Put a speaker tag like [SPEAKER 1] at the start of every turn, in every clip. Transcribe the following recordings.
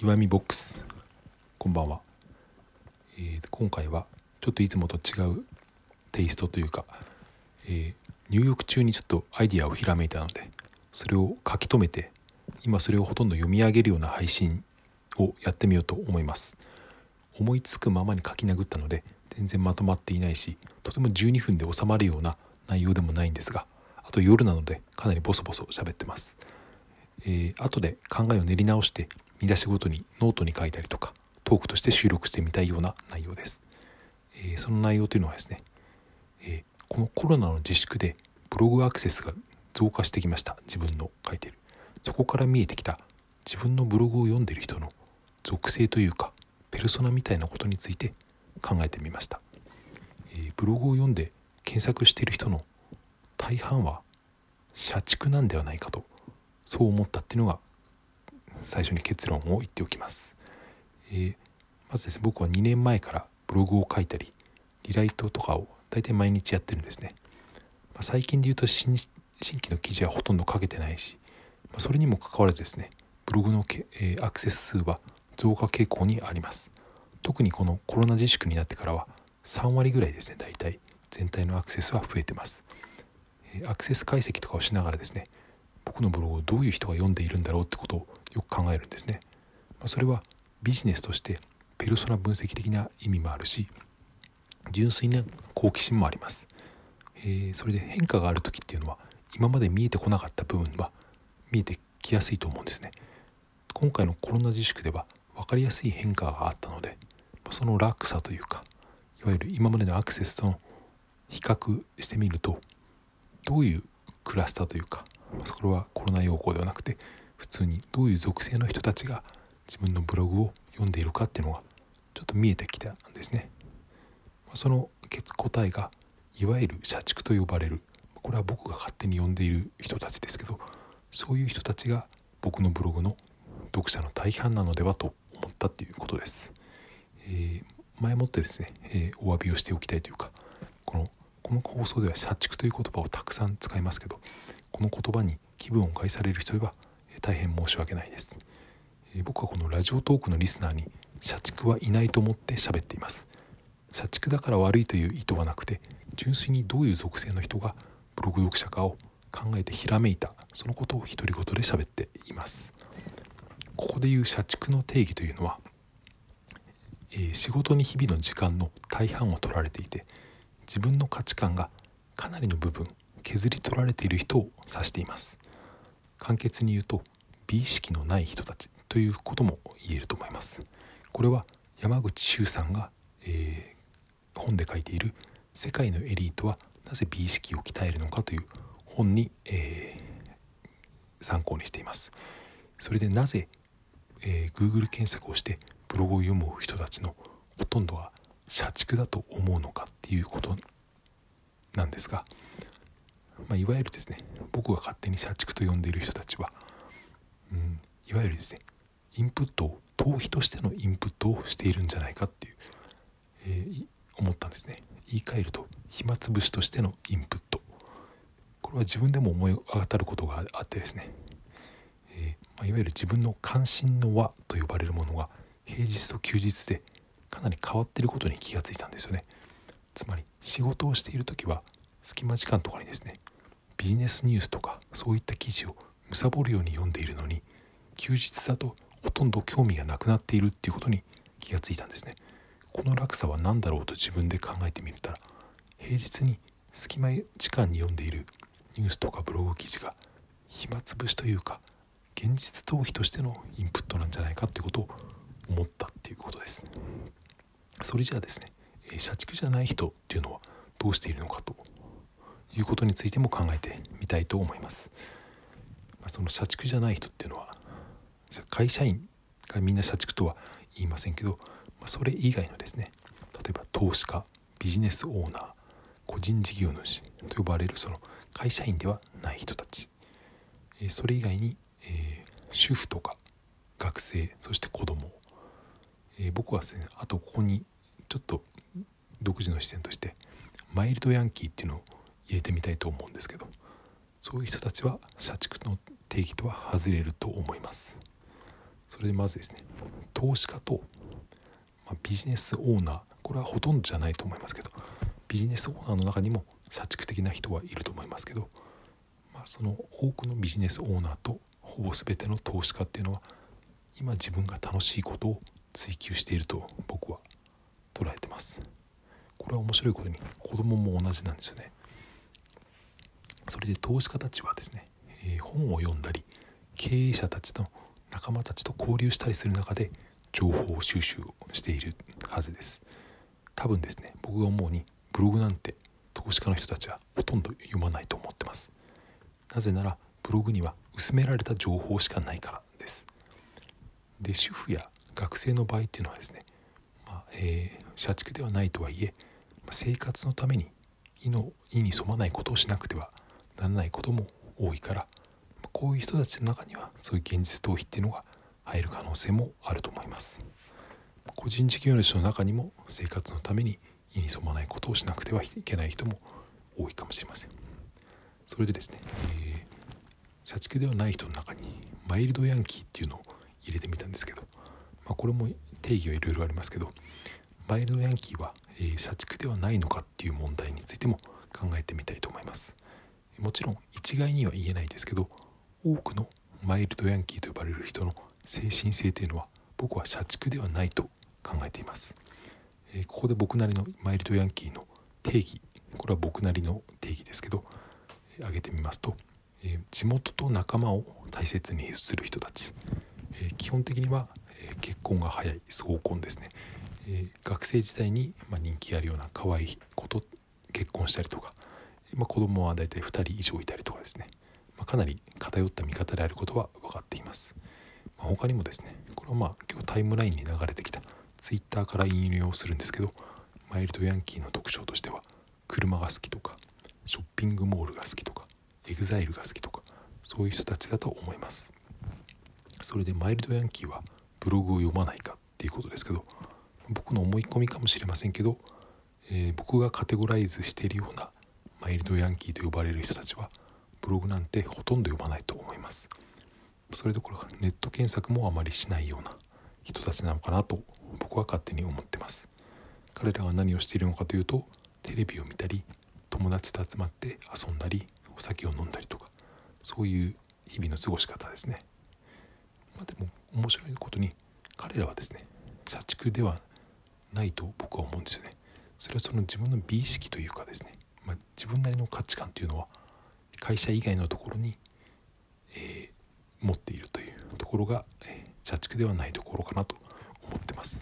[SPEAKER 1] 岩見ボックス。こんばんは、えー今回はちょっといつもと違うテイストというか、えー入浴中にちょっとアイディアをひらめいたのでそれを書き留めて今それをほとんど読み上げるような配信をやってみようと思います。思いつくままに書き殴ったので全然まとまっていないしとても12分で収まるような内容でもないんですがあと夜なのでかなりボソボソ喋ってます。えー後で考えを練り直して見出しごとにノートに書いたりとかトークとして収録してみたいような内容です、えーその内容というのはですね、えーこのコロナの自粛でブログアクセスが増加してきました。自分の書いてる。そこから見えてきた自分のブログを読んでる人の属性というかペルソナみたいなことについて考えてみました、えーブログを読んで検索している人の大半は社畜なんではないかとそう思ったっていうのが最初に結論を言っておきます、えーまずですね僕は2年前からブログを書いたりリライトとかを大体毎日やってるんですね、まあ最近で言うと新規の記事はほとんど書けてないし、まあそれにもかかわらずですねブログのけ、えーアクセス数は増加傾向にあります。特にこのコロナ自粛になってからは3割ぐらいですね大体。全体のアクセスは増えてます、アクセス解析とかをしながらですね僕のブログをどういう人が読んでいるんだろうってことをよく考えるんですね、まあ、それはビジネスとしてペルソナ分析的な意味もあるし純粋な好奇心もあります、えーそれで変化がある時っていうのは今まで見えてこなかった部分は見えてきやすいと思うんですね。今回のコロナ自粛では分かりやすい変化があったのでその落差というかいわゆる今までのアクセスとの比較してみるとどういうクラスターというかそれはコロナ用語ではなくて普通にどういう属性の人たちが自分のブログを読んでいるかっていうのがちょっと見えてきたんですね。その答えがいわゆる社畜と呼ばれるこれは僕が勝手に呼んでいる人たちですけどそういう人たちが僕のブログの読者の大半なのではと思ったっていうことです。えー前もってですね、えーお詫びをしておきたいというかこのこの放送では社畜という言葉をたくさん使いますけどこの言葉に気分を害される人は、え大変申し訳ないです、え僕はこのラジオトークのリスナーに社畜はいないと思って喋っています。社畜だから悪いという意図はなくて純粋にどういう属性の人がブログ読者かを考えてひらめいたそのことを独り言で喋っています。ここでいう社畜の定義というのは、えー仕事に日々の時間の大半を取られていて自分の価値観がかなりの部分削り取られている人を指しています。簡潔に言うと美意識のない人たちということも言えると思います。これは山口周さんが、えー本で書いている「世界のエリートはなぜ美意識を鍛えるのか」という本に、えー参考にしています。それでなぜ、えー Google 検索をしてブログを読む人たちのほとんどは社畜だと思うのかっていうことなんですが、まあ、いわゆるですね僕が勝手に社畜と呼んでいる人たちは、うん、いわゆるですねインプットを逃避としてのインプットをしているんじゃないかっていう、えー思ったんですね。言い換えると暇つぶしとしてのインプット。これは自分でも思い当たることがあってですね、えーまあ、いわゆる自分の関心の輪と呼ばれるものが平日と休日でかなり変わってることに気がついたんですよね。つまり仕事をしている時は隙間時間とかにですねビジネスニュースとかそういった記事を貪るように読んでいるのに休日だとほとんど興味がなくなっているっていうことに気がついたんですね。この落差は何だろうと自分で考えてみたら平日に隙間時間に読んでいるニュースとかブログ記事が暇つぶしというか現実逃避としてのインプットなんじゃないかっていうことを思ったっていうことです。それじゃあですね、社畜じゃない人っていうのはどうしているのかということについても考えてみたいと思います、まあ、その社畜じゃない人っていうのは会社員がみんな社畜とは言いませんけど、まあ、それ以外のですね例えば投資家ビジネスオーナー個人事業主と呼ばれるその会社員ではない人たち、えーそれ以外に、えー主婦とか学生そして子供、えー僕はですねあとここにちょっと独自の視点としてマイルドヤンキーっていうのを入れてみたいと思うんですけどそういう人たちは社畜の定義とは外れると思います。それでまずですね投資家と、まあ、ビジネスオーナーこれはほとんどじゃないと思いますけどビジネスオーナーの中にも社畜的な人はいると思いますけど、まあ、その多くのビジネスオーナーとほぼ全ての投資家っていうのは今自分が楽しいことを追求していると僕は捉えてます。これは面白いことに子供も同じなんですよね。それで投資家たちはですね、えー、本を読んだり経営者たちの仲間たちと交流したりする中で情報収集をしているはずです。多分ですね僕が思うにブログなんて投資家の人たちはほとんど読まないと思ってます。なぜならブログには薄められた情報しかないからです。で主婦や学生の場合っていうのはですね、まあえー、社畜ではないとはいえ生活のために意の意に染まないことをしなくてはならないことも多いからこういう人たちの中にはそういう現実逃避っていうのが入る可能性もあると思います。個人事業主の中にも生活のために意に染まないことをしなくてはいけない人も多いかもしれません。それでですね、えー、社畜ではない人の中にマイルドヤンキーっていうのを入れてみたんですけど、まあ、これも定義はいろいろありますけどマイルドヤンキーは、えー、社畜ではないのかっていう問題についても考えてみたいと思います。もちろん一概には言えないですけど多くのマイルドヤンキーと呼ばれる人の精神性というのは僕は社畜ではないと考えています、えー、ここで僕なりのマイルドヤンキーの定義。これは僕なりの定義ですけど、えー、挙げてみますと、えー、地元と仲間を大切にする人たち、え基本的には、え結婚が早い早婚ですね、え学生時代に、ま、人気あるような可愛い子と結婚したりとか、まあ、子供は大体2人以上いたりとかですね、まあ、かなり偏った見方であることは分かっています、まあ、他にもですねこれはまあ今日タイムラインに流れてきたツイッターから引用するんですけどマイルドヤンキーの特徴としては車が好きとかショッピングモールが好きとかエグザイルが好きとかそういう人たちだと思います。それでマイルドヤンキーはブログを読まないかっていうことですけど僕の思い込みかもしれませんけど、えー、僕がカテゴライズしているようなマイルドヤンキーと呼ばれる人たちはブログなんてほとんど読まないと思います。それどころかネット検索もあまりしないような人たちなのかなと僕は勝手に思ってます。彼らは何をしているのかというとテレビを見たり友達と集まって遊んだりお酒を飲んだりとかそういう日々の過ごし方ですね、まあ、でも面白いことに彼らはですね社畜ではないと僕は思うんですよね。それはその自分の美意識というかですね、まあ、自分なりの価値観というのは会社以外のところに、えー、持っているというところが、えー、社畜ではないところかなと思ってます、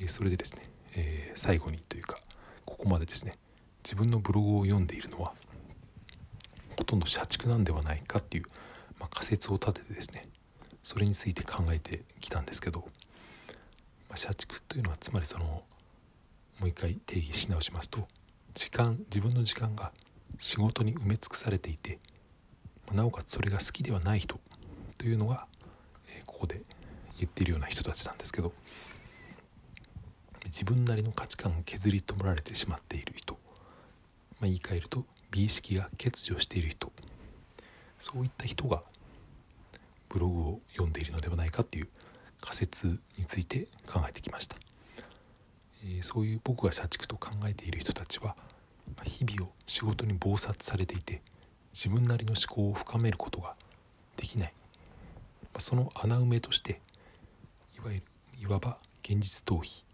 [SPEAKER 1] えー、それでですね、え最後にというかここまでですね自分のブログを読んでいるのはほとんど社畜なんではないかっていう、まあ、仮説を立ててですねそれについて考えてきたんですけど、まあ、社畜というのはつまりそのもう一回定義し直しますと時間自分の時間が仕事に埋め尽くされていてなおかつそれが好きではない人というのが、えここで言っているような人たちなんですけど自分なりの価値観を削り取られてしまっている人、まあ、言い換えると美意識が欠如している人そういった人がブログを読んでいるのではないかっていう仮説について考えてきました、え、そういう僕が社畜と考えている人たちは日々を仕事に忙殺されていて自分なりの思考を深めることができない。その穴埋めとしていわゆるいわば現実逃避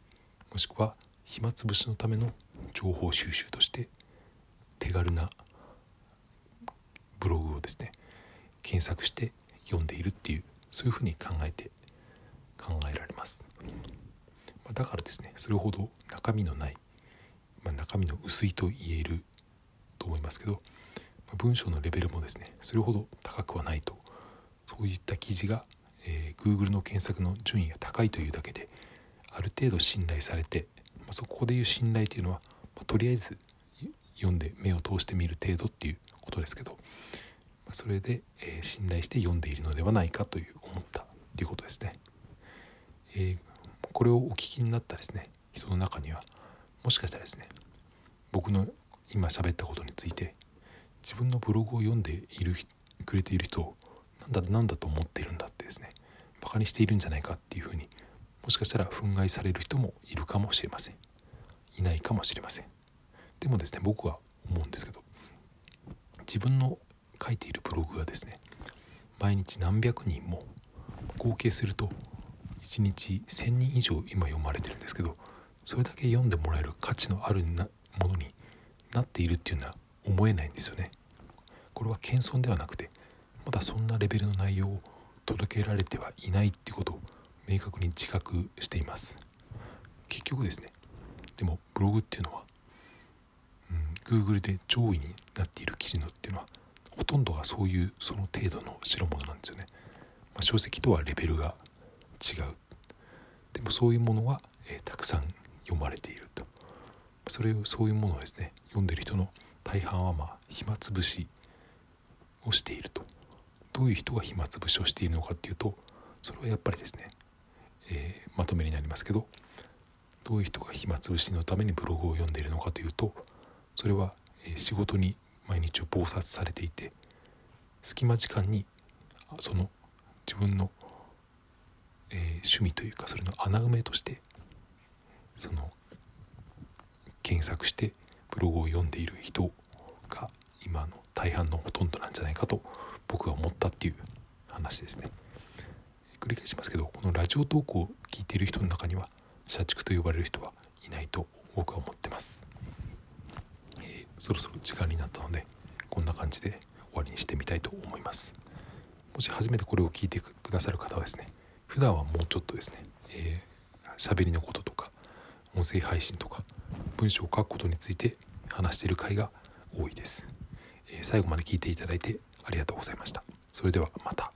[SPEAKER 1] もしくは暇つぶしのための情報収集として手軽なブログをですね検索して読んでいるっていうそういうふうに考えて考えられます、だからですねそれほど中身のない、まあ、中身の薄いと言えると思いますけど、まあ、文章のレベルもですねそれほど高くはないとそういった記事が、えー、Google の検索の順位が高いというだけである程度信頼されて、まあ、そこでいう信頼というのは、ま、とりあえず読んで目を通してみる程度っていうことですけど、ま、それで、えー、信頼して読んでいるのではないかという思ったということですね。えー、これをお聞きになったですね。人の中には。もしかしたらですね。僕の今喋ったことについて自分のブログを読んでいるくれている人をなんだなんだと思っているんだってですね。バカにしているんじゃないかっていうふうにもしかしたら憤慨される人もいるかもしれません。いないかもしれません。でもですね僕は思うんですけど自分の書いているブログがですね毎日何百人も合計すると1日1,000人以上今読まれてるんですけどそれだけ読んでもらえる価値のあるなものになっているっていうのは思えないんですよね。これは謙遜ではなくてまだそんなレベルの内容を届けられてはいないっていうことを明確に自覚しています結局ですねでもブログっていうのは、うん、Google で上位になっている記事のっていうのはほとんどがそういうその程度の代物なんですよね、まあ、書籍とはレベルが違う。でもそういうものは、えー、たくさん読まれていると。それをそういうものをですね読んでる人の大半はまあ暇つぶしをしていると。どういう人が暇つぶしをしているのかっていうとそれはやっぱりですね、えー、まとめになりますけどどういう人が暇つぶしのためにブログを読んでいるのかというとそれは、え仕事に毎日を忙殺されていて隙間時間にその自分の、趣味というかそれの穴埋めとしてその検索してブログを読んでいる人が今の大半のほとんどなんじゃないかと僕が思ったっていう話ですね。繰り返しますけどこのラジオ投稿を聞いている人の中には社畜と呼ばれる人はいないと僕は思ってます、えー、そろそろ時間になったのでこんな感じで終わりにしてみたいと思います。もし初めてこれを聞いてくださる方はですね普段はもうちょっとですねえー、喋りのこととか音声配信とか文章を書くことについて話している回が多いです、えー、最後まで聞いていただいてありがとうございました。それではまた。